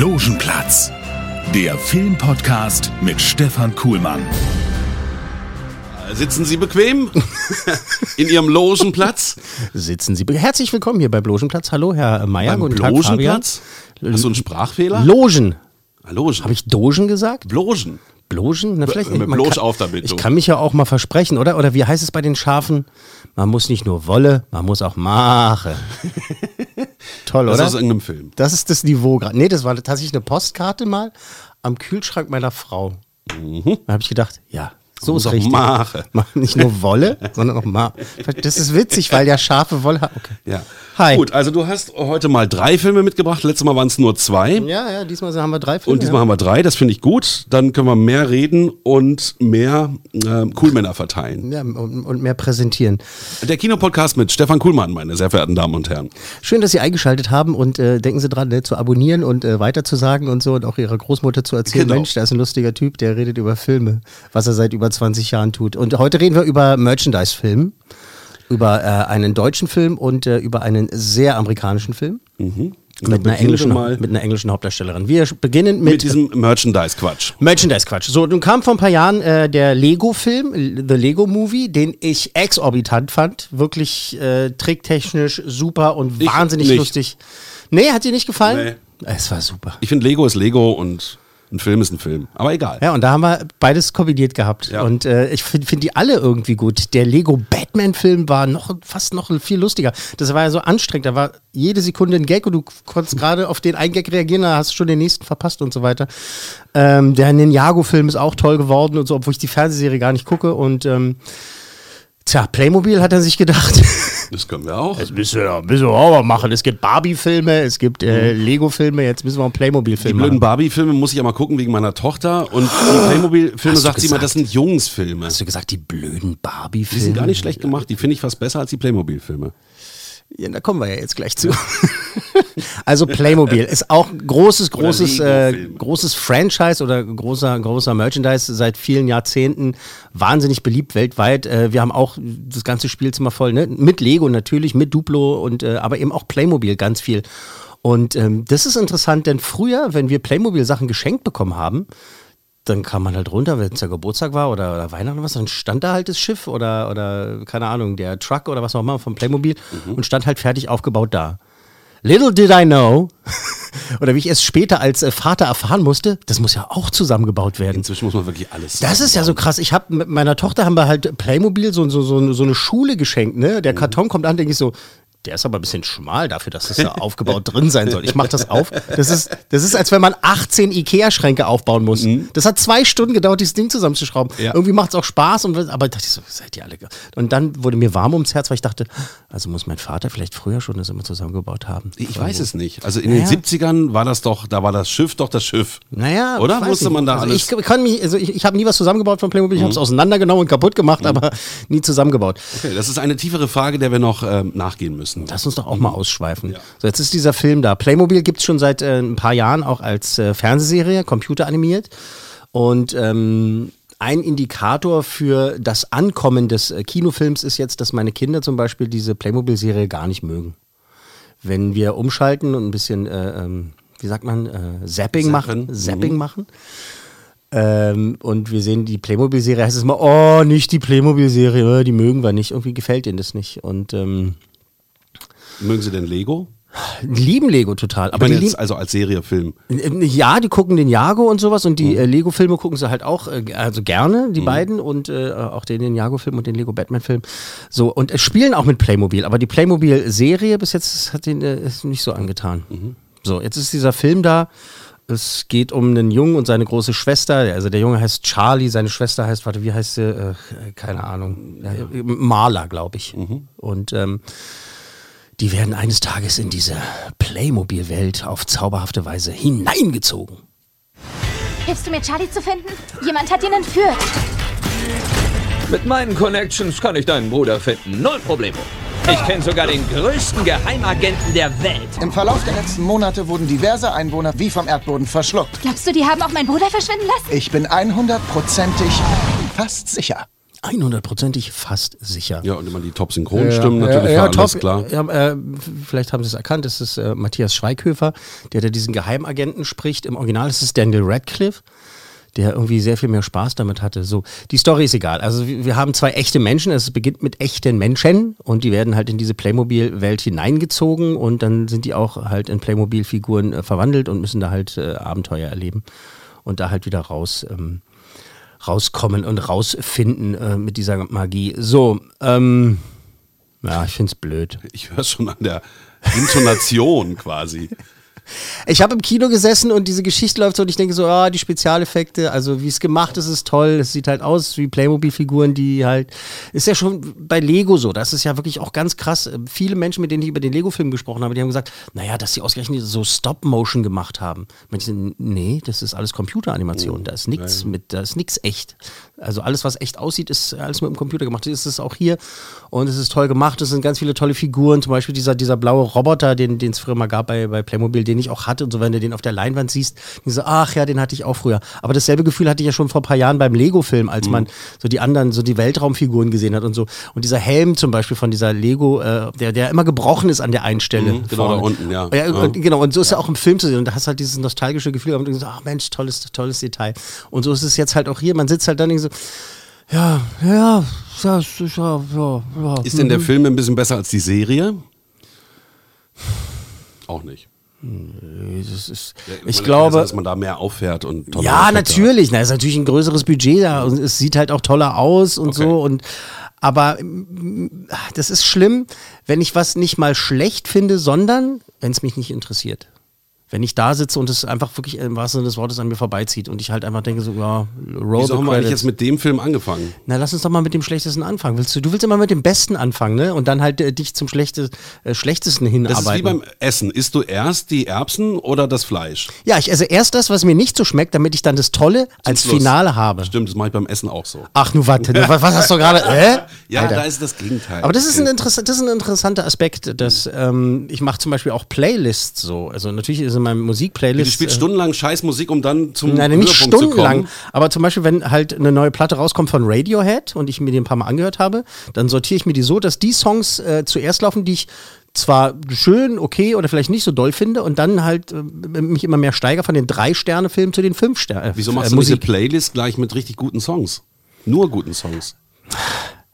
Logenplatz, der Filmpodcast mit Stefan Kuhlmann. Sitzen Sie bequem in Ihrem Logenplatz? Sitzen Sie. Herzlich willkommen hier bei Logenplatz. Hallo, Herr Mayer. Beim Guten Tag, Fabian. Logenplatz? Hast du einen Sprachfehler? Logen. Ah, Logen. Habe ich Dogen gesagt? Blogen. Blogen? Na, vielleicht, mit kann- auf damit, Ich kann mich ja auch mal versprechen, oder? Oder wie heißt es bei den Schafen? Man muss nicht nur wolle, man muss auch machen. Toll, Das oder? ist aus irgendeinem Film. Das ist das Niveau gerade. Nee, das war tatsächlich eine Postkarte mal am Kühlschrank meiner Frau. Da habe ich gedacht, ja, so ist richtig. Mache. Nicht nur Wolle, sondern auch mal. Das ist witzig, weil ja Schafe Wolle. Okay. Ja. Hi. Gut, also du hast heute mal drei Filme mitgebracht. Letztes Mal waren es nur zwei. Ja, ja, diesmal haben wir drei Filme. Und diesmal ja. haben wir drei, das finde ich gut. Dann können wir mehr reden und mehr äh, Coolmänner verteilen. Ja, und, und mehr präsentieren. Der Kinopodcast mit Stefan Kuhlmann, meine sehr verehrten Damen und Herren. Schön, dass Sie eingeschaltet haben und äh, denken Sie dran, ne, zu abonnieren und äh, weiterzusagen und so und auch Ihrer Großmutter zu erzählen, Genau. Mensch, da ist ein lustiger Typ, der redet über Filme, was er seit über 20 Jahren tut. Und heute reden wir über Merchandise-Film, über äh, einen deutschen Film und äh, über einen sehr amerikanischen Film. Mit, einer englischen, mit einer englischen Hauptdarstellerin. Wir beginnen Mit, mit, diesem Merchandise-Quatsch. Merchandise-Quatsch. So, nun kam vor ein paar Jahren äh, der Lego-Film, The Lego Movie, den ich exorbitant fand. Wirklich äh, tricktechnisch super und wahnsinnig lustig. Nee, hat dir nicht gefallen? Es war super. Ich finde, Lego ist Lego und ein Film ist ein Film. Aber egal. Ja, und da haben wir beides kombiniert gehabt. Ja. Und äh, ich finde find die alle irgendwie gut. Der Lego Batman-Film war noch fast noch viel lustiger. Das war ja so anstrengend. Da war jede Sekunde ein Gag und du konntest gerade auf den einen Gag reagieren, da hast du schon den nächsten verpasst und so weiter. Ähm, der Ninjago-Film ist auch toll geworden und so, obwohl ich die Fernsehserie gar nicht gucke. Und ähm, tja, Playmobil hat er sich gedacht. Das können wir auch. Das müssen wir, müssen wir auch mal machen. Es gibt Barbie-Filme, es gibt äh, Lego-Filme, jetzt müssen wir auch einen Die Playmobil-Film blöden machen. Barbie-Filme muss ich ja mal gucken wegen meiner Tochter. Und die Playmobil-Filme sagt sie immer, gesagt? das sind Jungsfilme. Hast du gesagt, die blöden Die Barbie-Filme? sind gar nicht schlecht gemacht. Die finde ich fast besser als die Playmobil-Filme. Ja, da kommen wir ja jetzt gleich zu. also Playmobil ist auch ein großes, großes, äh, großes Franchise oder großer, großer Merchandise seit vielen Jahrzehnten. Wahnsinnig beliebt weltweit. Äh, wir haben auch das ganze Spielzimmer voll, ne? Mit Lego natürlich, mit Duplo und äh, aber eben auch Playmobil ganz viel. Und ähm, das ist interessant, denn früher, wenn wir Playmobil-Sachen geschenkt bekommen haben, dann kam man halt runter, wenn es der Geburtstag war oder, oder Weihnachten oder was, dann stand da halt das Schiff oder, oder keine Ahnung, der Truck oder was auch immer vom Playmobil und stand halt fertig aufgebaut da. Little did I know, oder wie ich es später als äh, Vater erfahren musste, das muss ja auch zusammengebaut werden. Inzwischen muss man wirklich alles Das ist ja so krass. Ich habe mit meiner Tochter haben wir halt Playmobil so, so, so, so eine Schule geschenkt. Ne? Der Karton kommt an, denke ich so, der ist aber ein bisschen schmal dafür, dass das da aufgebaut drin sein soll. Ich mache das auf. Das ist, das ist, als wenn man 18 Ikea-Schränke aufbauen muss. Das hat zwei Stunden gedauert, dieses Ding zusammenzuschrauben. Ja. Irgendwie macht es auch Spaß. Und, aber dachte ich so, seid ihr alle. ge- Und dann wurde mir warm ums Herz, weil ich dachte, also muss mein Vater vielleicht früher schon das immer zusammengebaut haben. Ich weiß es nicht. Also in Naja. den 70ern war das doch, da war das Schiff doch das Schiff. Naja, Oder? Musste nicht. man da also alles- Mhm. Ich kann mich, also ich, ich habe nie was zusammengebaut von Playmobil, ich habe es auseinandergenommen und kaputt gemacht, aber nie zusammengebaut. Okay, das ist eine tiefere Frage, der wir noch ähm, nachgehen müssen. Lass uns doch auch mal ausschweifen. So, jetzt ist dieser Film da. Playmobil gibt es schon seit äh, ein paar Jahren auch als äh, Fernsehserie, computeranimiert. Und ähm, ein Indikator für das Ankommen des äh, Kinofilms ist jetzt, dass meine Kinder zum Beispiel diese Playmobil-Serie gar nicht mögen. Wenn wir umschalten und ein bisschen, äh, ähm, wie sagt man, äh, Zapping machen, Zapping machen. Ähm, und wir sehen die Playmobil-Serie, heißt es mal, oh, nicht die Playmobil-Serie, die mögen wir nicht. Irgendwie gefällt ihnen das nicht. Und ähm, Mögen Sie denn Lego? die lieben Lego total. Aber jetzt also als Seriefilm. ja, die gucken den Jago und sowas und Mhm. die äh, Lego-Filme gucken sie halt auch, äh, also gerne, die beiden und äh, auch den, den Jago-Film und den Lego-Batman-Film. So, und äh, spielen auch mit Playmobil, aber die Playmobil-Serie bis jetzt hat den äh, ist nicht so angetan. Mhm. So, jetzt ist dieser Film da. Es geht um einen Jungen und seine große Schwester. Also der Junge heißt Charlie, seine Schwester heißt, warte, wie heißt sie? Äh, keine Ahnung. Maler, glaube ich. Und ähm, die werden eines Tages in diese Playmobil-Welt auf zauberhafte Weise hineingezogen. Hilfst du mir, Charlie zu finden? Jemand hat ihn entführt. Mit meinen Connections kann ich deinen Bruder finden. Null Problemo. Ich kenne sogar den größten Geheimagenten der Welt. Im Verlauf der letzten Monate wurden diverse Einwohner wie vom Erdboden verschluckt. Glaubst du, die haben auch meinen Bruder verschwinden lassen? Ich bin 100%ig fast sicher. 100%ig fast sicher. Ja, und immer die Top-Synchronstimmen natürlich, ja, alles top. klar. Ja, äh, vielleicht haben Sie es erkannt, das ist äh, Matthias Schweighöfer, der, der diesen Geheimagenten spricht. Im Original ist es Daniel Radcliffe, der irgendwie sehr viel mehr Spaß damit hatte. So, die Story ist egal. Also wir, wir haben zwei echte Menschen, es beginnt mit echten Menschen und die werden halt in diese Playmobil-Welt hineingezogen und dann sind die auch halt in Playmobil-Figuren äh, verwandelt und müssen da halt äh, Abenteuer erleben und da halt wieder raus. Ähm, rauskommen und rausfinden äh, mit dieser Magie. So, ähm, ja, ich find's blöd. Ich höre schon an der Intonation quasi. Ich habe im Kino gesessen und diese Geschichte läuft so und ich denke so, ah, die Spezialeffekte, also wie es gemacht ist, ist toll. Es sieht halt aus wie Playmobil-Figuren, die halt, ist ja schon bei Lego so. Das ist ja wirklich auch ganz krass. Viele Menschen, mit denen ich über den Lego-Film gesprochen habe, die haben gesagt, naja, dass sie ausgerechnet so Stop-Motion gemacht haben. Manche sagen, nee, das ist alles Computeranimation. Da ist nichts mit, da ist nichts echt. Also alles, was echt aussieht, ist alles mit dem Computer gemacht. Das ist es auch hier und es ist toll gemacht. Es sind ganz viele tolle Figuren, zum Beispiel dieser, dieser blaue Roboter, den es früher mal gab bei, bei Playmobil, den ich auch hatte. Und so, wenn du den auf der Leinwand siehst, so, ach ja, den hatte ich auch früher. Aber dasselbe Gefühl hatte ich ja schon vor ein paar Jahren beim Lego-Film, als man so die anderen, so die Weltraumfiguren gesehen hat und so. Und dieser Helm zum Beispiel von dieser Lego, äh, der, der immer gebrochen ist an der einen Stelle. Mhm, genau, da unten, ja. ja, Ja. und Genau, und so ist ja auch im Film zu sehen. Und da hast du halt dieses nostalgische Gefühl. Und du denkst, ach Mensch, tolles, tolles Detail. Und so ist es jetzt halt auch hier. Man sitzt halt dann so, ja, ja, ja, ja, ja. Ist denn der Film ein bisschen besser als die Serie? Auch nicht. Das ist, ich glaube, dass man da mehr auffährt und tolle Ja, Effekte natürlich. Na, ist natürlich ein größeres Budget da und es sieht halt auch toller aus und Okay. so. Und aber mm, das ist schlimm, wenn ich was nicht mal schlecht finde, sondern wenn es mich nicht interessiert. Wenn ich da sitze und es einfach wirklich im wahrsten Sinne des Wortes an mir vorbeizieht und ich halt einfach denke so, ja, roll Wieso haben wir eigentlich jetzt mit dem Film angefangen? Na, lass uns doch mal mit dem Schlechtesten anfangen. Willst du, du willst immer mit dem Besten anfangen, ne? Und dann halt äh, dich zum Schlechte, äh, Schlechtesten Das hinarbeiten. ist wie beim Essen. Isst du erst die Erbsen oder das Fleisch? ja, ich esse erst das, was mir nicht so schmeckt, damit ich dann das Tolle als Schluss. Finale habe. Stimmt, das mache ich beim Essen auch so. Ach, nu warte, nu, was was hast du gerade? Äh? Ja, Alter. da ist das Gegenteil. Aber das ist ein, interess das ist ein interessanter Aspekt, dass ähm, ich mache zum Beispiel auch Playlists so. Also natürlich ist in meinem Musikplaylist. Du spielst stundenlang Scheißmusik, um dann zum Nein, nicht stundenlang. Aber zum Beispiel, wenn halt eine neue Platte rauskommt von Radiohead und ich mir die ein paar Mal angehört habe, dann sortiere ich mir die so, dass die Songs äh, zuerst laufen, die ich zwar schön, okay oder vielleicht nicht so doll finde und dann halt äh, mich immer mehr steigere von den Drei-Sterne-Filmen zu den Fünf-Sterne. Wieso äh, machst du diese Musik. Playlist gleich mit richtig guten Songs? Nur guten Songs.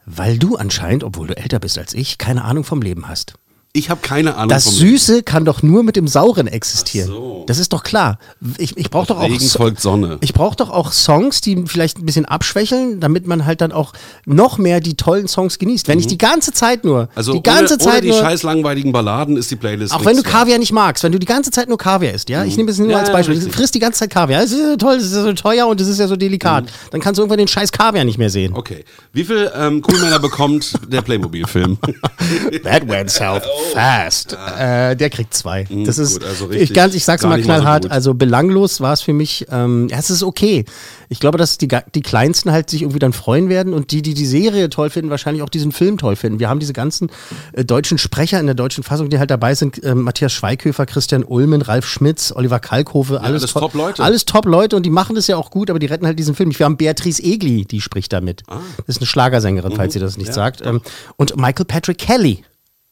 Weil du anscheinend, obwohl du älter bist als ich, keine Ahnung vom Leben hast. Ich habe keine Ahnung Das Süße kann doch nur mit dem Sauren existieren. So. Das ist doch klar. Ich, ich brauche doch auch Regen folgt Sonne. Ich brauche doch auch Songs, die vielleicht ein bisschen abschwächeln, damit man halt dann auch noch mehr die tollen Songs genießt. Wenn ich die ganze Zeit nur, Also die ganze ohne, Zeit ohne die nur, scheiß langweiligen Balladen ist die Playlist auch wenn du. Kaviar nicht magst, wenn du die ganze Zeit nur Kaviar isst, ja, ich nehme es nur Mhm. Ja, als ja, Beispiel, richtig. du frisst die ganze Zeit Kaviar, es ist ja toll, es ist ja so teuer und es ist ja so delikat, Mhm. dann kannst du irgendwann den scheiß Kaviar nicht mehr sehen. Okay. Wie viel ähm, Coolmänner bekommt der Playmobil-Film? That went south fast. Äh, der kriegt zwei. Das ist. Mhm, gut, also ich, ganz, ich sag's mal so knallhart, gut. also belanglos war es für mich. Ähm, ja, es ist okay. Ich glaube, dass die, die Kleinsten halt sich irgendwie dann freuen werden und die, die die Serie toll finden, wahrscheinlich auch diesen Film toll finden. Wir haben diese ganzen äh, deutschen Sprecher in der deutschen Fassung, die halt dabei sind. Äh, Matthias Schweighöfer, Christian Ulmen, Ralf Schmitz, Oliver Kalkofe. alles, alles to- Top-Leute. Alles Top-Leute und die machen das ja auch gut, aber die retten halt diesen Film. nicht. Wir haben Beatrice Egli, die spricht damit. Ah. Das ist eine Schlagersängerin, falls ihr das nicht sagt. Ähm, und Michael Patrick Kelly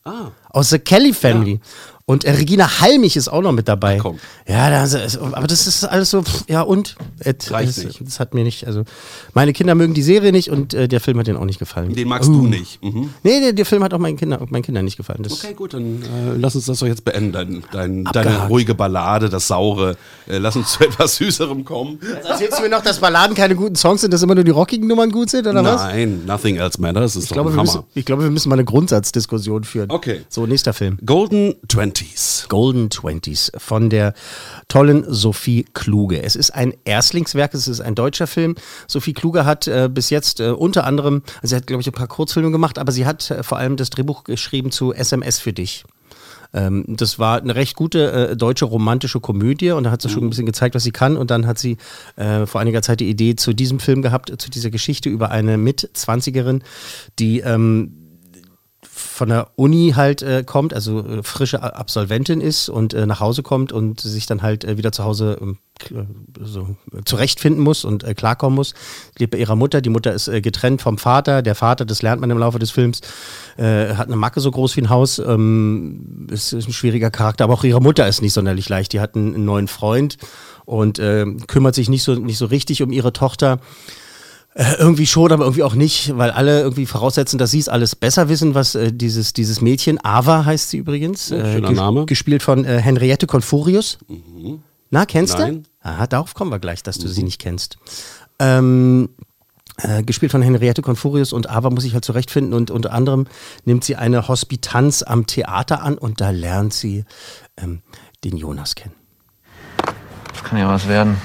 ah. aus The Kelly Family. Und äh, Regina Halmich ist auch noch mit dabei. komm. Ja, da, ist- aber das ist alles so, pff, ja und? Et, Reicht das, nicht. das hat mir nicht, also meine Kinder mögen die Serie nicht und äh, der Film hat denen auch nicht gefallen. Den magst du nicht. Mhm. Nee, der, der Film hat auch meinen Kindern, meinen Kindern nicht gefallen. Das, Okay, gut, dann äh, lass uns das doch jetzt beenden. Dein, dein, deine ruhige Ballade, das Saure. Äh, lass uns zu etwas Süßerem kommen. Erzählst du mir noch, dass Balladen keine guten Songs sind, dass immer nur die rockigen Nummern gut sind, oder was? Nein, nothing else matters. Das ist Ich glaube, doch wir ein müssen, Hammer. ich glaube, wir müssen mal eine Grundsatzdiskussion führen. Okay. So, nächster Film. Golden 20. Twenties. Golden Twenties von der tollen Sophie Kluge. Es ist ein Erstlingswerk, es ist ein deutscher Film. Sophie Kluge hat äh, bis jetzt äh, unter anderem, also sie hat glaube ich ein paar Kurzfilme gemacht, aber sie hat äh, vor allem das Drehbuch geschrieben zu SMS für dich. Ähm, das war eine recht gute äh, deutsche romantische Komödie und da hat sie schon ein bisschen gezeigt, was sie kann. Und dann hat sie äh, vor einiger Zeit die Idee zu diesem Film gehabt, zu dieser Geschichte über eine Mitzwanzigerin, die ähm, von der Uni halt äh, kommt, also äh, frische Absolventin ist und äh, nach Hause kommt und sich dann halt äh, wieder zu Hause ähm, kl- so, äh, zurechtfinden muss und äh, klarkommen muss. Sie lebt bei ihrer Mutter. Die Mutter ist äh, getrennt vom Vater. Der Vater, das lernt man im Laufe des Films, äh, hat eine Macke so groß wie ein Haus. Ähm, ist, ist ein schwieriger Charakter, aber auch ihre Mutter ist nicht sonderlich leicht. Die hat einen, einen neuen Freund und äh, kümmert sich nicht so, nicht so richtig um ihre Tochter. Äh, irgendwie schon, aber irgendwie auch nicht, weil alle irgendwie voraussetzen, dass sie es alles besser wissen, was äh, dieses, dieses Mädchen, Ava heißt sie übrigens, Ja, äh, schöner ges- Name. gespielt von äh, Henriette Confurius. Na, kennst Nein. du? Aha, darauf kommen wir gleich, dass du sie nicht kennst. Ähm, äh, gespielt von Henriette Confurius und Ava muss sich halt zurechtfinden und unter anderem nimmt sie eine Hospitanz am Theater an und da lernt sie ähm, den Jonas kennen. Das kann ja was werden.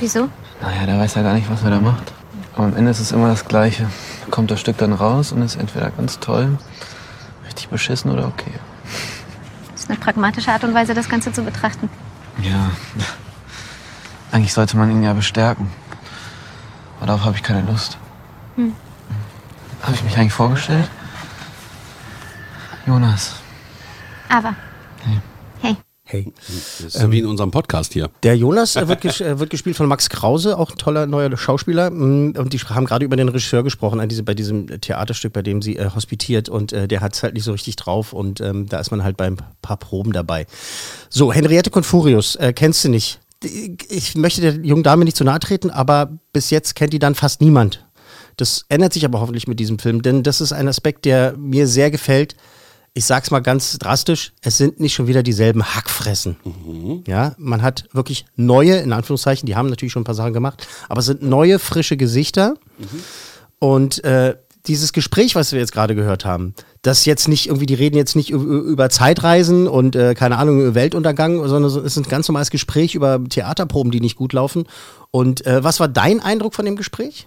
Wieso? Naja, der weiß ja gar nicht, was er da macht. Aber am Ende ist es immer das Gleiche. Da kommt das Stück dann raus und ist entweder ganz toll, richtig beschissen oder okay. Das ist eine pragmatische Art und Weise, das Ganze zu betrachten. Ja. Eigentlich sollte man ihn ja bestärken. Aber darauf habe ich keine Lust. Hm. Habe ich mich eigentlich vorgestellt? Jonas. Aber. Hey. Hey. Ist ja wie in unserem Podcast hier. Der Jonas äh, wird, ges äh, wird gespielt von Max Krause, auch ein toller neuer Schauspieler. Mm, Und die haben gerade über den Regisseur gesprochen, an diese, bei diesem Theaterstück, bei dem sie äh, hospitiert. Und äh, der hat es halt nicht so richtig drauf. Und ähm, da ist man halt beim paar Proben dabei. So, Henriette Confurius, äh, kennst du nicht? Ich möchte der jungen Dame nicht zu nahe treten, aber bis jetzt kennt die dann fast niemand. Das ändert sich aber hoffentlich mit diesem Film, denn das ist ein Aspekt, der mir sehr gefällt. Ich sag's mal ganz drastisch, es sind nicht schon wieder dieselben Hackfressen. Ja, man hat wirklich neue, in Anführungszeichen, die haben natürlich schon ein paar Sachen gemacht, aber es sind neue, frische Gesichter. Und äh, dieses Gespräch, was wir jetzt gerade gehört haben, das jetzt nicht irgendwie, die reden jetzt nicht über Zeitreisen und äh, keine Ahnung, Weltuntergang, sondern so- es ist ein ganz normales Gespräch über Theaterproben, die nicht gut laufen. Und äh, was war dein Eindruck von dem Gespräch?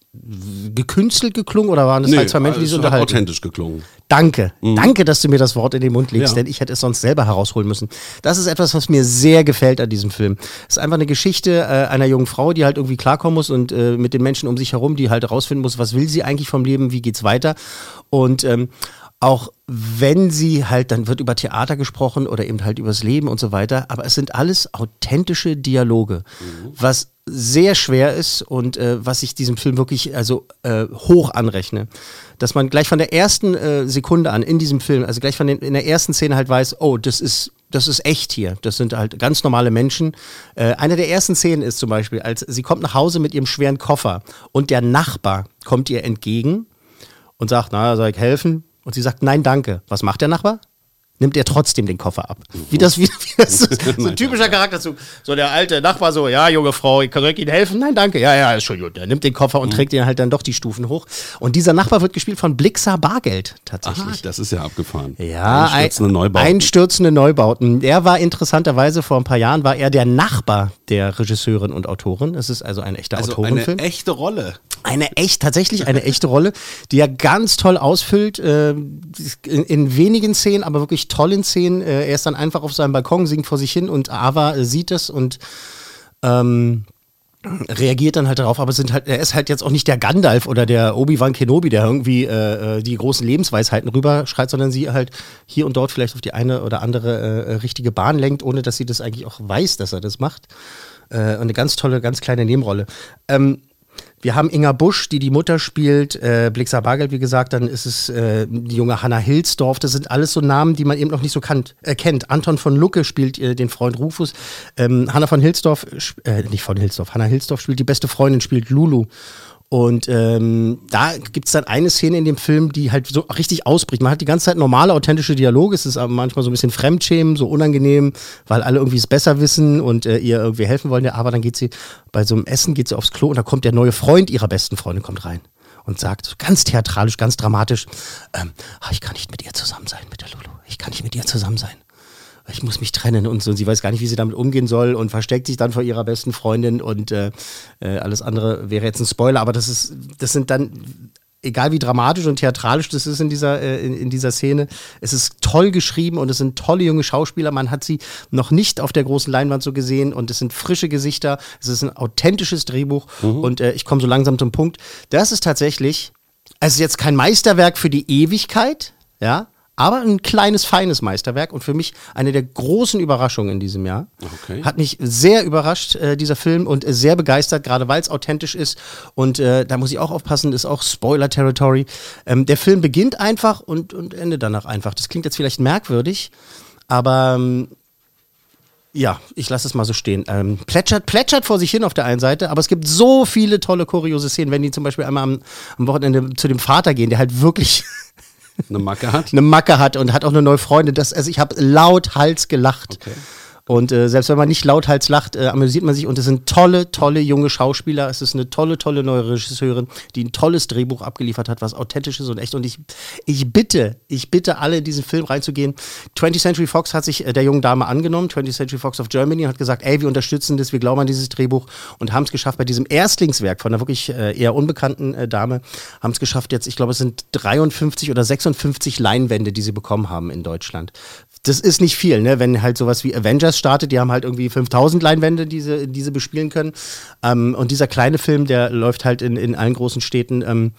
gekünstelt geklungen oder waren das halt zwei Menschen, die sich unterhalten? authentisch geklungen. Danke. Danke, dass du mir das Wort in den Mund legst, Ja. denn ich hätte es sonst selber herausholen müssen. Das ist etwas, was mir sehr gefällt an diesem Film. Es ist einfach eine Geschichte äh, einer jungen Frau, die halt irgendwie klarkommen muss und äh, mit den Menschen um sich herum, die halt herausfinden muss, was will sie eigentlich vom Leben, wie geht's weiter. Und ähm, auch wenn sie halt, dann wird über Theater gesprochen oder eben halt übers Leben und so weiter, aber es sind alles authentische Dialoge, was sehr schwer ist und äh, was ich diesem Film wirklich also äh, hoch anrechne. Dass man gleich von der ersten äh, Sekunde an in diesem Film, also gleich von den, in der ersten Szene halt weiß, oh, das ist das ist echt hier. Das sind halt ganz normale Menschen. Äh, eine der ersten Szenen ist zum Beispiel, als sie kommt nach Hause mit ihrem schweren Koffer und der Nachbar kommt ihr entgegen und sagt, na, soll ich helfen? Und sie sagt, nein, danke. Was macht der Nachbar? Nimmt er trotzdem den Koffer ab. Wie das, wie, wie das ist, so ein typischer Charakterzug. So der alte Nachbar so, ja, junge Frau, ich kann ich Ihnen helfen? Nein, danke. Ja, ja, ist schon gut. Er nimmt den Koffer und trägt ihn halt dann doch die Stufen hoch. Und dieser Nachbar wird gespielt von Blixer Bargeld, tatsächlich. Aha, das ist ja abgefahren. Ja, Einstürzende ein- Neubauten. Einstürzende Neubauten. Er war interessanterweise vor ein paar Jahren, war er der Nachbar der Regisseurin und Autorin. Es ist also ein echter also Autorenfilm. eine echte Rolle. Eine echt, tatsächlich eine echte Rolle, die er ganz toll ausfüllt, äh, in, in wenigen Szenen, aber wirklich tollen Szenen. Äh, er ist dann einfach auf seinem Balkon, singt vor sich hin und Ava äh, sieht es und ähm, reagiert dann halt darauf, aber sind halt, er ist halt jetzt auch nicht der Gandalf oder der Obi-Wan Kenobi, der irgendwie äh, äh, die großen Lebensweisheiten rüberschreit, sondern sie halt hier und dort vielleicht auf die eine oder andere äh, richtige Bahn lenkt, ohne dass sie das eigentlich auch weiß, dass er das macht. Äh, eine ganz tolle, ganz kleine Nebenrolle. Ähm, Wir haben Inga Busch, die die Mutter spielt, äh, Blixer Bargeld, wie gesagt, dann ist es äh, die junge Hanna Hilsdorf. Das sind alles so Namen, die man eben noch nicht so kannt, äh, kennt. Anton von Lucke spielt äh, den Freund Rufus. Ähm, Hanna von Hilsdorf, äh, nicht von Hilsdorf, Hanna Hilsdorf spielt die beste Freundin, spielt Lulu. Und ähm, da gibt es dann eine Szene in dem Film, die halt so richtig ausbricht. Man hat die ganze Zeit normale, authentische Dialoge. Es ist aber manchmal so ein bisschen Fremdschämen, so unangenehm, weil alle irgendwie es besser wissen und äh, ihr irgendwie helfen wollen. Ja, aber dann geht sie bei so einem Essen, geht sie aufs Klo und da kommt der neue Freund ihrer besten Freundin kommt rein und sagt ganz theatralisch, ganz dramatisch, ähm, ah, ich kann nicht mit ihr zusammen sein, mit der Lulu. Ich kann nicht mit ihr zusammen sein ich muss mich trennen und so. Und sie weiß gar nicht, wie sie damit umgehen soll und versteckt sich dann vor ihrer besten Freundin und äh, äh, alles andere wäre jetzt ein Spoiler, aber das ist, das sind dann egal wie dramatisch und theatralisch das ist in dieser, äh, in, in, dieser Szene, es ist toll geschrieben und es sind tolle junge Schauspieler. Man hat sie noch nicht auf der großen Leinwand so gesehen und es sind frische Gesichter. Es ist ein authentisches Drehbuch mhm. und äh, ich komme so langsam zum Punkt. Das ist tatsächlich, es ist jetzt kein Meisterwerk für die Ewigkeit, ja, aber ein kleines, feines Meisterwerk und für mich eine der großen Überraschungen in diesem Jahr. Okay. Hat mich sehr überrascht, äh, dieser Film, und äh, sehr begeistert, gerade weil es authentisch ist. Und äh, da muss ich auch aufpassen, ist auch Spoiler-Territory. Ähm, der Film beginnt einfach und, und endet danach einfach. Das klingt jetzt vielleicht merkwürdig, aber ähm, ja, ich lasse es mal so stehen. Ähm, plätschert, plätschert vor sich hin auf der einen Seite, aber es gibt so viele tolle kuriose Szenen, wenn die zum Beispiel einmal am, am Wochenende zu dem Vater gehen, der halt wirklich eine Macke hat? eine Macke hat und hat auch eine neue Freundin. Das, also ich habe laut Hals gelacht. Okay. Und äh, selbst wenn man nicht lauthals lacht, äh, amüsiert man sich. Und es sind tolle, tolle junge Schauspieler. Es ist eine tolle, tolle neue Regisseurin, die ein tolles Drehbuch abgeliefert hat, was authentisch ist und echt. Und ich, ich bitte, ich bitte alle, in diesen Film reinzugehen. 20th Century Fox hat sich äh, der jungen Dame angenommen, 20th Century Fox of Germany, hat gesagt, ey, wir unterstützen das, wir glauben an dieses Drehbuch und haben es geschafft bei diesem Erstlingswerk von einer wirklich äh, eher unbekannten äh, Dame, haben es geschafft jetzt, ich glaube, es sind 53 oder 56 Leinwände, die sie bekommen haben in Deutschland das ist nicht viel, ne? Wenn halt sowas wie Avengers startet, die haben halt irgendwie 5000 Leinwände, die sie, die sie bespielen können. Ähm, und dieser kleine Film, der läuft halt in, in allen großen Städten. Ähm,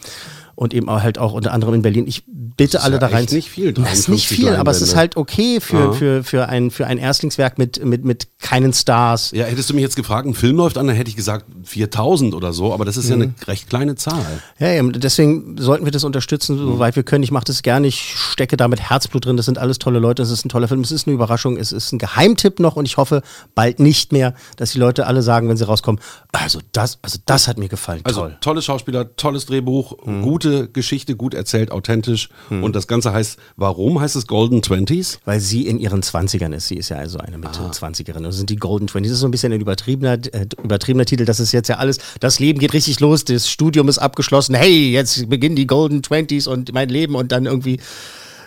und eben auch halt auch unter anderem in Berlin. Ich bitte alle ja da rein. Ist nicht viel. Das ist nicht viel, aber es ist halt okay für, ja. für, für, ein, für ein Erstlingswerk mit, mit, mit keinen Stars. Ja, hättest du mich jetzt gefragt, ein Film läuft an, dann hätte ich gesagt 4000 oder so, aber das ist mhm. ja eine recht kleine Zahl. Ja, ja, deswegen sollten wir das unterstützen, soweit wir können. Ich mache das gerne, ich stecke da mit Herzblut drin. Das sind alles tolle Leute, es ist ein toller Film, es ist eine Überraschung, es ist ein Geheimtipp noch und ich hoffe bald nicht mehr, dass die Leute alle sagen, wenn sie rauskommen, also das, also das hat mir gefallen. Also toll. tolle Schauspieler, tolles Drehbuch, mhm. gute Geschichte, gut erzählt, authentisch mhm. und das Ganze heißt, warum heißt es Golden Twenties? Weil sie in ihren Zwanzigern ist. Sie ist ja also eine Mitte ah. 20erin. Das sind die Golden Twenties. Das ist so ein bisschen ein übertriebener, äh, übertriebener Titel. Das ist jetzt ja alles, das Leben geht richtig los, das Studium ist abgeschlossen. Hey, jetzt beginnen die Golden Twenties und mein Leben und dann irgendwie.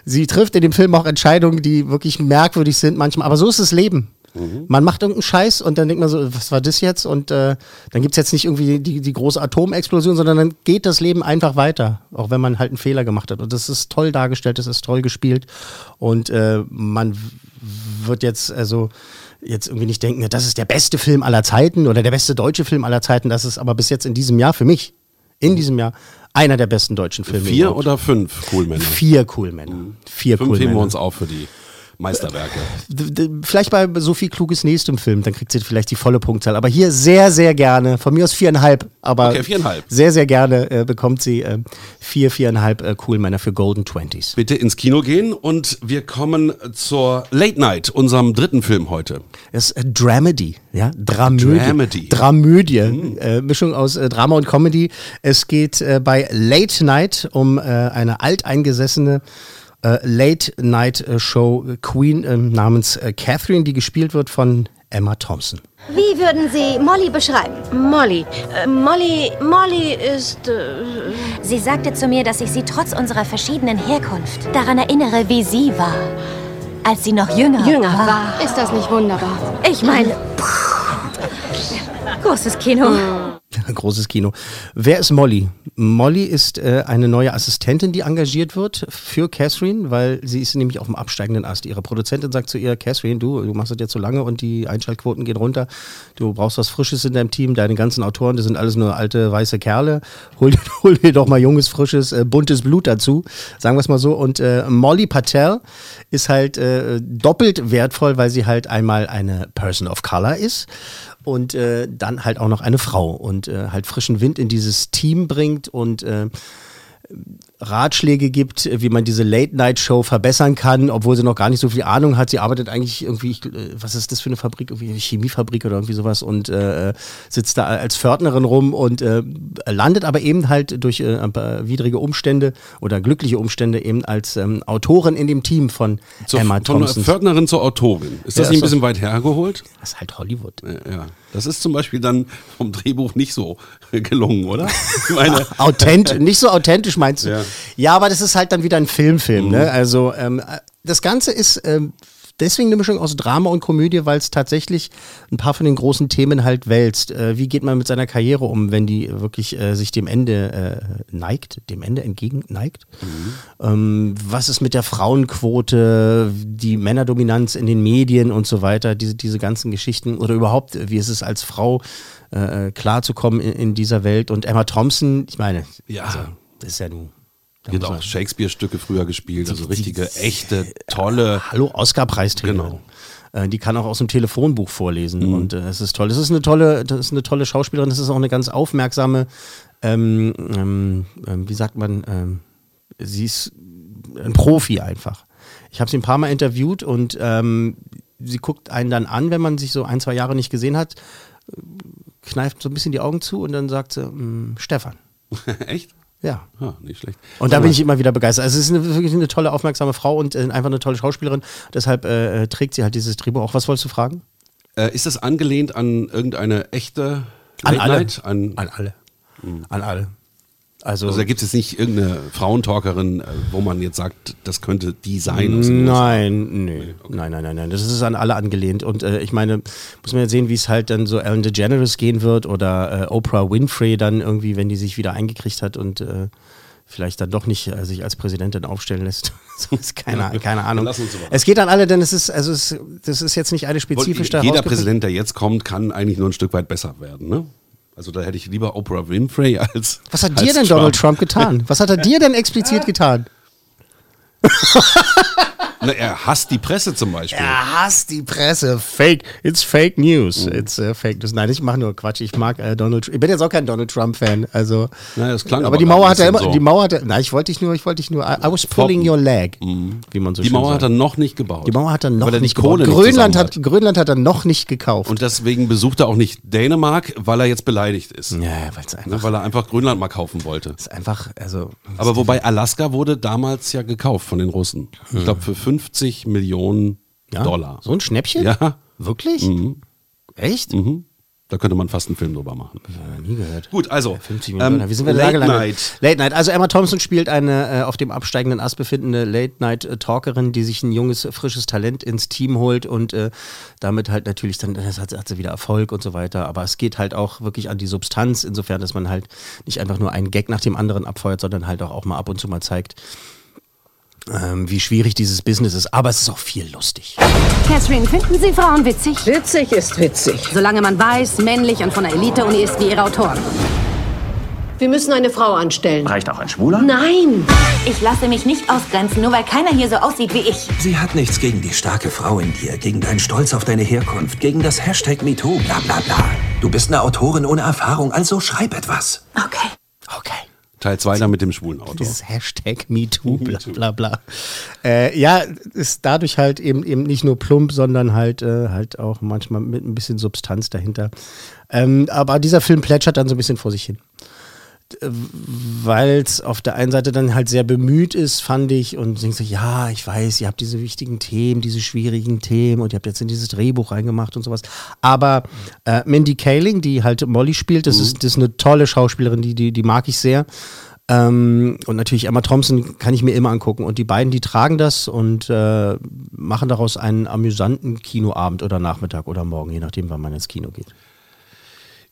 Sie trifft in dem Film auch Entscheidungen, die wirklich merkwürdig sind manchmal. Aber so ist das Leben. Mhm. Man macht irgendeinen Scheiß und dann denkt man so, was war das jetzt? Und äh, dann gibt es jetzt nicht irgendwie die, die große Atomexplosion, sondern dann geht das Leben einfach weiter, auch wenn man halt einen Fehler gemacht hat. Und das ist toll dargestellt, das ist toll gespielt. Und äh, man wird jetzt, also jetzt irgendwie nicht denken, das ist der beste Film aller Zeiten oder der beste deutsche Film aller Zeiten. Das ist aber bis jetzt in diesem Jahr für mich, in diesem Jahr, einer der besten deutschen Filme. Vier überhaupt. oder fünf Cool Männer? Vier Cool Männer. Mhm. Vier Fünf cool heben wir uns auf für die. Meisterwerke. Vielleicht bei Sophie Kluges nächstem Film, dann kriegt sie vielleicht die volle Punktzahl. Aber hier sehr, sehr gerne, von mir aus viereinhalb, aber okay, viereinhalb. sehr, sehr gerne äh, bekommt sie äh, vier, viereinhalb äh, Cool Männer für Golden Twenties. Bitte ins Kino gehen und wir kommen zur Late Night, unserem dritten Film heute. Es ist Dramedy, ja, Dramödie. Dramedy. Dramödie, mhm. äh, Mischung aus äh, Drama und Comedy. Es geht äh, bei Late Night um eine alteingesessene äh, Late-Night-Show Queen äh, namens äh, Catherine, die gespielt wird von Emma Thompson. Wie würden Sie Molly beschreiben? Molly. Äh, Molly. Molly ist. Äh sie sagte zu mir, dass ich sie trotz unserer verschiedenen Herkunft daran erinnere, wie sie war. Als sie noch jünger, jünger war. war. Ist das nicht wunderbar? Ich meine. Großes Kino. Großes Kino. Wer ist Molly? Molly ist äh, eine neue Assistentin, die engagiert wird für Catherine, weil sie ist nämlich auf dem absteigenden Ast. Ihre Produzentin sagt zu ihr, Catherine, du, du machst das jetzt so lange und die Einschaltquoten gehen runter. Du brauchst was Frisches in deinem Team. Deine ganzen Autoren, das sind alles nur alte weiße Kerle. Hol, hol dir doch mal junges, frisches, äh, buntes Blut dazu. Sagen wir es mal so. Und äh, Molly Patel ist halt äh, doppelt wertvoll, weil sie halt einmal eine Person of Color ist und äh, dann halt auch noch eine Frau. Und äh, halt frischen Wind in dieses Team bringt und äh, Ratschläge gibt, wie man diese Late-Night-Show verbessern kann, obwohl sie noch gar nicht so viel Ahnung hat. Sie arbeitet eigentlich irgendwie, äh, was ist das für eine Fabrik? Irgendwie eine Chemiefabrik oder irgendwie sowas und äh, sitzt da als Pförtnerin rum und äh, landet aber eben halt durch äh, widrige Umstände oder glückliche Umstände eben als ähm, Autorin in dem Team von Zur, Emma von Thompson. Pförtnerin zur Autorin. Ist das Ja, nicht ein bisschen weit hergeholt? Das ist halt Hollywood. Ja, ja. Das ist zum Beispiel dann vom Drehbuch nicht so gelungen, oder? Meine, Authent nicht so authentisch meinst du? Ja. Ja. aber das ist halt dann wieder ein Filmfilm. Mhm. Ne? Also ähm, das Ganze ist ähm, deswegen eine Mischung aus Drama und Komödie, weil es tatsächlich ein paar von den großen Themen halt wälzt. Äh, wie geht man mit seiner Karriere um, wenn die wirklich äh, sich dem Ende äh, neigt, dem Ende entgegen neigt? Ähm, was ist mit der Frauenquote, die Männerdominanz in den Medien und so weiter, diese, diese ganzen Geschichten oder überhaupt, wie ist es als Frau äh, klarzukommen in, in dieser Welt? Und Emma Thompson, ich meine, Ja. also, das ist ja nun. Da die muss man- auch Shakespeare-Stücke früher gespielt, also Die- richtige, echte, tolle. Hallo, Oscar-Preisträgerin. Genau. Äh, Die kann auch aus dem Telefonbuch vorlesen und äh, es ist toll. Das ist eine tolle, das ist eine tolle Schauspielerin. Das ist auch eine ganz aufmerksame, ähm, ähm, ähm, wie sagt man, ähm, sie ist ein Profi einfach. Ich habe sie ein paar Mal interviewt und ähm, sie guckt einen dann an, wenn man sich so ein, zwei Jahre nicht gesehen hat, äh, kneift so ein bisschen die Augen zu und dann sagt sie, "Mm, Stefan. Echt? Ja. Ah, nicht schlecht. Und da bin ich immer wieder begeistert. Also es ist eine, wirklich eine tolle, aufmerksame Frau und äh, einfach eine tolle Schauspielerin. Deshalb äh, äh, trägt sie halt dieses Drehbuch. Auch was wolltest du fragen? Äh, ist das angelehnt an irgendeine echte An Late alle. Night? An, An alle. An alle. Also, also da gibt es jetzt nicht irgendeine Frauentalkerin, äh, wo man jetzt sagt, das könnte die sein. Nein, nee. Nein, nein, nein, nein. Das ist an alle angelehnt. Und äh, ich meine, muss man jetzt sehen, wie es halt dann so Ellen DeGeneres gehen wird oder äh, Oprah Winfrey dann irgendwie, wenn die sich wieder eingekriegt hat und äh, vielleicht dann doch nicht äh, sich als Präsidentin aufstellen lässt. so ist keine, keine Ahnung. Es geht an alle, denn es ist, also es, das ist jetzt nicht eine Wollt- spezifisch Jeder Präsident, der jetzt kommt, kann eigentlich nur ein Stück weit besser werden. Ne? Also da hätte ich lieber Oprah Winfrey als. Was hat als dir denn Donald Trump getan? Was hat er dir denn explizit getan? Na, er hasst die Presse zum Beispiel. Er hasst die Presse. Fake. It's fake news. It's äh, fake news. Nein, ich mache nur Quatsch. Ich mag äh, Donald Trump. Ich bin jetzt auch kein Donald Trump-Fan. Also, Naja, das klang aber, aber die Mauer hat er immer. so. Die Mauer hat er. Nein, ich wollte dich nur. Ich wollte dich nur. I, I was pulling Foppen. your leg, wie man so Die Mauer sagt. hat er noch nicht gebaut. die Mauer hat er noch weil nicht gebaut. Grönland hat, Grönland hat er noch nicht gekauft. Und deswegen besucht er auch nicht Dänemark, weil er jetzt beleidigt ist. ja, weil es einfach, Ne, weil er einfach Grönland mal kaufen wollte. ist einfach. Also. Aber wobei Alaska wurde damals ja gekauft von den Russen. Ich glaube für 50 Millionen ja, Dollar. So ein Schnäppchen? Ja, Wirklich? Echt? mhm. da könnte man fast einen Film drüber machen. Ja, nie gehört. Gut, also 50 Millionen. ähm, Wie sind wir Late gelandet? Night. Late Night. Also Emma Thompson spielt eine äh, auf dem absteigenden Ast befindende Late Night äh, Talkerin, die sich ein junges, frisches Talent ins Team holt und äh, damit halt natürlich dann das hat, hat sie wieder Erfolg und so weiter. Aber es geht halt auch wirklich an die Substanz, insofern, dass man halt nicht einfach nur einen Gag nach dem anderen abfeuert, sondern halt auch, auch mal ab und zu mal zeigt, ähm, wie schwierig dieses Business ist. Aber es ist auch viel lustig. Catherine, finden Sie Frauen witzig? Witzig ist witzig. Solange man weiß, männlich und von der Elite-Uni ist wie Ihre Autoren. Wir müssen eine Frau anstellen. Reicht auch ein Schwuler? Nein! Ich lasse mich nicht ausgrenzen, nur weil keiner hier so aussieht wie ich. Sie hat nichts gegen die starke Frau in dir, gegen deinen Stolz auf deine Herkunft, gegen das Hashtag MeToo, bla bla bla. Du bist eine Autorin ohne Erfahrung, also schreib etwas. Okay. Okay. Teil 2 dann mit dem schwulen Auto. Dieses Hashtag MeToo, bla bla bla. Äh, ja, ist dadurch halt eben eben nicht nur plump, sondern halt, äh, halt auch manchmal mit ein bisschen Substanz dahinter. Ähm, aber dieser Film plätschert dann so ein bisschen vor sich hin. Weil es auf der einen Seite dann halt sehr bemüht ist, fand ich, und denkst so, ja, ich weiß, ihr habt diese wichtigen Themen, diese schwierigen Themen und ihr habt jetzt in dieses Drehbuch reingemacht und sowas. Aber äh, Mindy Kaling, die halt Molly spielt, das, ist, das ist eine tolle Schauspielerin, die, die, die mag ich sehr. Ähm, und natürlich Emma Thompson kann ich mir immer angucken. Und die beiden, die tragen das und äh, machen daraus einen amüsanten Kinoabend oder Nachmittag oder morgen, je nachdem, wann man ins Kino geht.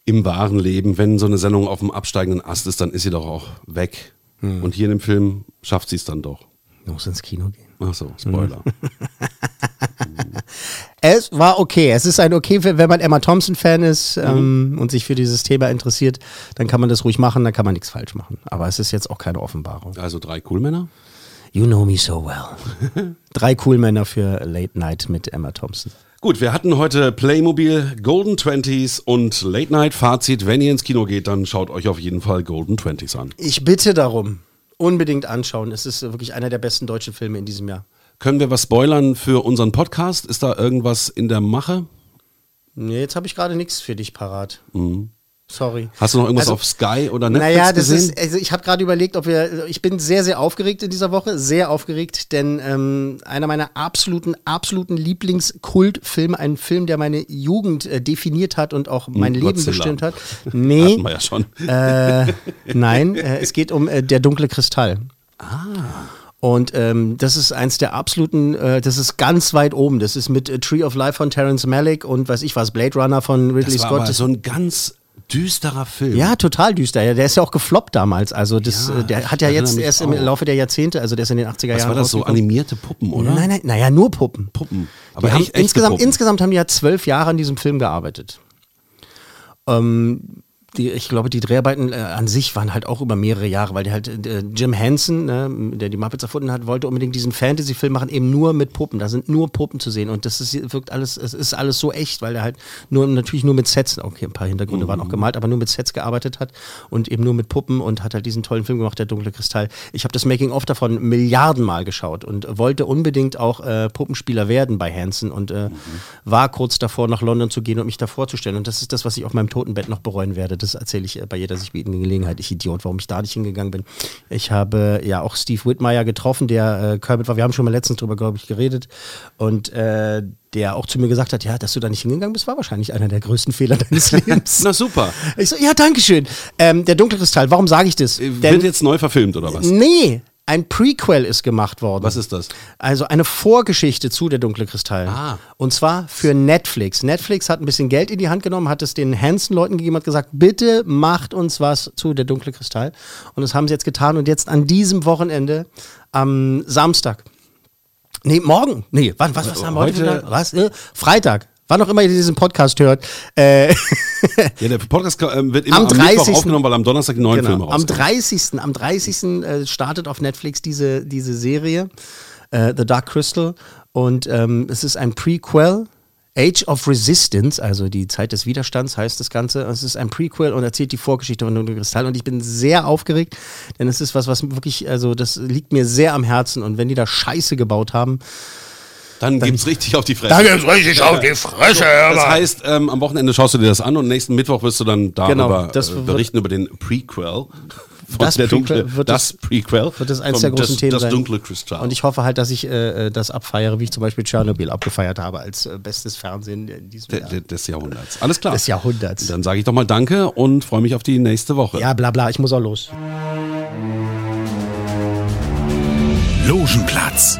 Im wahren Leben, wenn so eine Sendung auf dem absteigenden Ast ist, dann ist sie doch auch weg. Hm. Und hier in dem Film schafft sie es dann doch. Muss ins Kino gehen. Ach so, Spoiler. Es war okay. Es ist ein okay, wenn man Emma Thompson-Fan ist ähm, und sich für dieses Thema interessiert, dann kann man das ruhig machen, dann kann man nichts falsch machen. Aber es ist jetzt auch keine Offenbarung. Also drei Coolmänner? You know me so well. Drei Coolmänner für Late Night mit Emma Thompson. Gut, wir hatten heute Playmobil, Golden Twenties und Late Night Fazit. Wenn ihr ins Kino geht, dann schaut euch auf jeden Fall Golden Twenties an. Ich bitte darum. Unbedingt anschauen. Es ist wirklich einer der besten deutschen Filme in diesem Jahr. Können wir was spoilern für unseren Podcast? Ist da irgendwas in der Mache? Nee, jetzt habe ich gerade nichts für dich parat. Mhm. Sorry. Hast du noch irgendwas Also, auf Sky oder Netflix Naja, das gesehen? ist, also ich habe gerade überlegt, ob wir, ich bin sehr, sehr aufgeregt in dieser Woche, sehr aufgeregt, denn ähm, einer meiner absoluten, absoluten Lieblingskultfilme, ein Film, der meine Jugend äh, definiert hat und auch mein Hm, Leben Godzilla. bestimmt hat. Nee. Hatten wir ja schon. Äh, nein, äh, es geht um äh, Der dunkle Kristall. Und ähm, das ist eins der absoluten, äh, das ist ganz weit oben. Das ist mit äh, Tree of Life von Terrence Malick und weiß ich was, Blade Runner von Ridley das war Scott. aber so ein ganz düsterer Film. ja, total düster. Ja, Der ist ja auch gefloppt damals. Also das, Ja, äh, der hat ja jetzt erst im. Laufe der Jahrzehnte, also der ist in den 80er Was Jahren war das so? Animierte Puppen, oder? Nein, nein, naja, nur Puppen. Puppen. Aber haben echt, echte insgesamt, Puppen. insgesamt haben die ja zwölf Jahre an diesem Film gearbeitet. Ähm, die, ich glaube, die Dreharbeiten äh, an sich waren halt auch über mehrere Jahre, weil der halt äh, Jim Henson, ne, der die Muppets erfunden hat, wollte unbedingt diesen Fantasy-Film machen, eben nur mit Puppen. Da sind nur Puppen zu sehen und das ist, wirkt alles, es ist alles so echt, weil er halt nur natürlich nur mit Sets, okay, ein paar Hintergründe waren auch gemalt, aber nur mit Sets gearbeitet hat und eben nur mit Puppen und hat halt diesen tollen Film gemacht, Der dunkle Kristall. Ich habe das Making-of davon Milliardenmal geschaut und wollte unbedingt auch äh, Puppenspieler werden bei Hanson und äh, war kurz davor, nach London zu gehen und mich da vorzustellen. Und das ist das, was ich auf meinem Totenbett noch bereuen werde. Das erzähle ich äh, bei jeder sich bietenden Gelegenheit. Ich Idiot, warum ich da nicht hingegangen bin. Ich habe ja auch Steve Whitmire getroffen, der äh, Kermit war. Wir haben schon mal letztens drüber, glaube ich, geredet. Und äh, der auch zu mir gesagt hat, ja, dass du da nicht hingegangen bist, war wahrscheinlich einer der größten Fehler deines Lebens. Na super. Ich so, ja, danke schön. Ähm, der dunkle Kristall, warum sage ich das? Wird jetzt neu verfilmt, oder was? Nee, ein Prequel ist gemacht worden. Was ist das? Also eine Vorgeschichte zu Der dunkle Kristall. Ah. Und zwar für Netflix. Netflix hat ein bisschen Geld in die Hand genommen, hat es den Hansen-Leuten gegeben, hat gesagt, bitte macht uns was zu Der dunkle Kristall. Und das haben sie jetzt getan. Und jetzt an diesem Wochenende, am Samstag, nee, morgen, nee, wann, was, was haben wir heute? Heute-? Was? Äh, Freitag. Wann auch immer ihr diesen Podcast hört. Äh, Ja, der Podcast ähm, wird immer Am am, Mittwoch 30. aufgenommen, weil am Donnerstag die neuen Genau. Filme Am rauskommen. 30. Am 30. Äh, startet auf Netflix diese, diese Serie, äh, The Dark Crystal. Und ähm, es ist ein Prequel. Age of Resistance, also die Zeit des Widerstands heißt das Ganze. Es ist ein Prequel und erzählt die Vorgeschichte von Dunkle Kristall. Und ich bin sehr aufgeregt, denn es ist was, was wirklich, also das liegt mir sehr am Herzen. Und wenn die da Scheiße gebaut haben, Dann, gibt's richtig auf die Fresse. Dann gibt's richtig auf die Fresse, So, das heißt, ähm, am Wochenende schaust du dir das an und nächsten Mittwoch wirst du dann darüber Genau, das äh, berichten über den Prequel. Von Das der Prequel dunkle, wird das, Prequel. wird das eins der großen das, Themen das sein. dunkle Kristall. Und ich hoffe halt, dass ich äh, äh, das abfeiere, wie ich zum Beispiel Tschernobyl abgefeiert habe als äh, bestes Fernsehen in diesem De, Jahr. de, des Jahrhunderts. Alles klar. Des Jahrhunderts. Dann sage ich doch mal Danke und freue mich auf die nächste Woche. Ja, bla bla, ich muss auch los. Logenplatz,